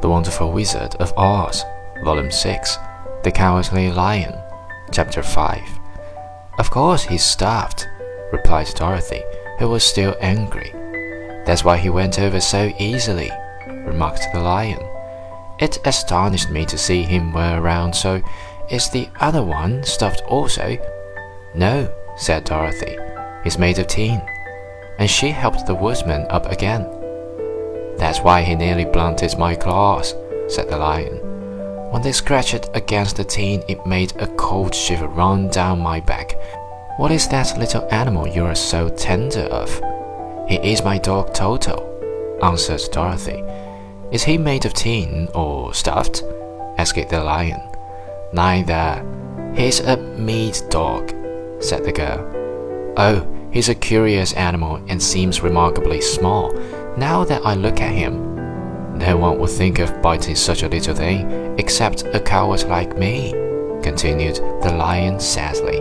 The Wonderful Wizard of Oz, Volume 6, The Cowardly Lion, Chapter 5. Of course he's starved, replied Dorothy, who was still angry. That's why he went over so easily, remarked the lion. It astonished me to see him were around, so is the other one stuffed also? No, said Dorothy. He's made of tin. And she helped the Woodman up again. That's why he nearly blunted my claws, said the lion. When they scratched against the tin, it made a cold shiver run down my back. What is that little animal you are so tender of? He is my dog Toto, answered Dorothy. Is he made of tin or stuffed? asked the lion. Neither. He's a meat dog, said the girl. Oh, he's a curious animal and seems remarkably small. Now that I look at him, no one would think of biting such a little thing except a coward like me, continued the lion sadly.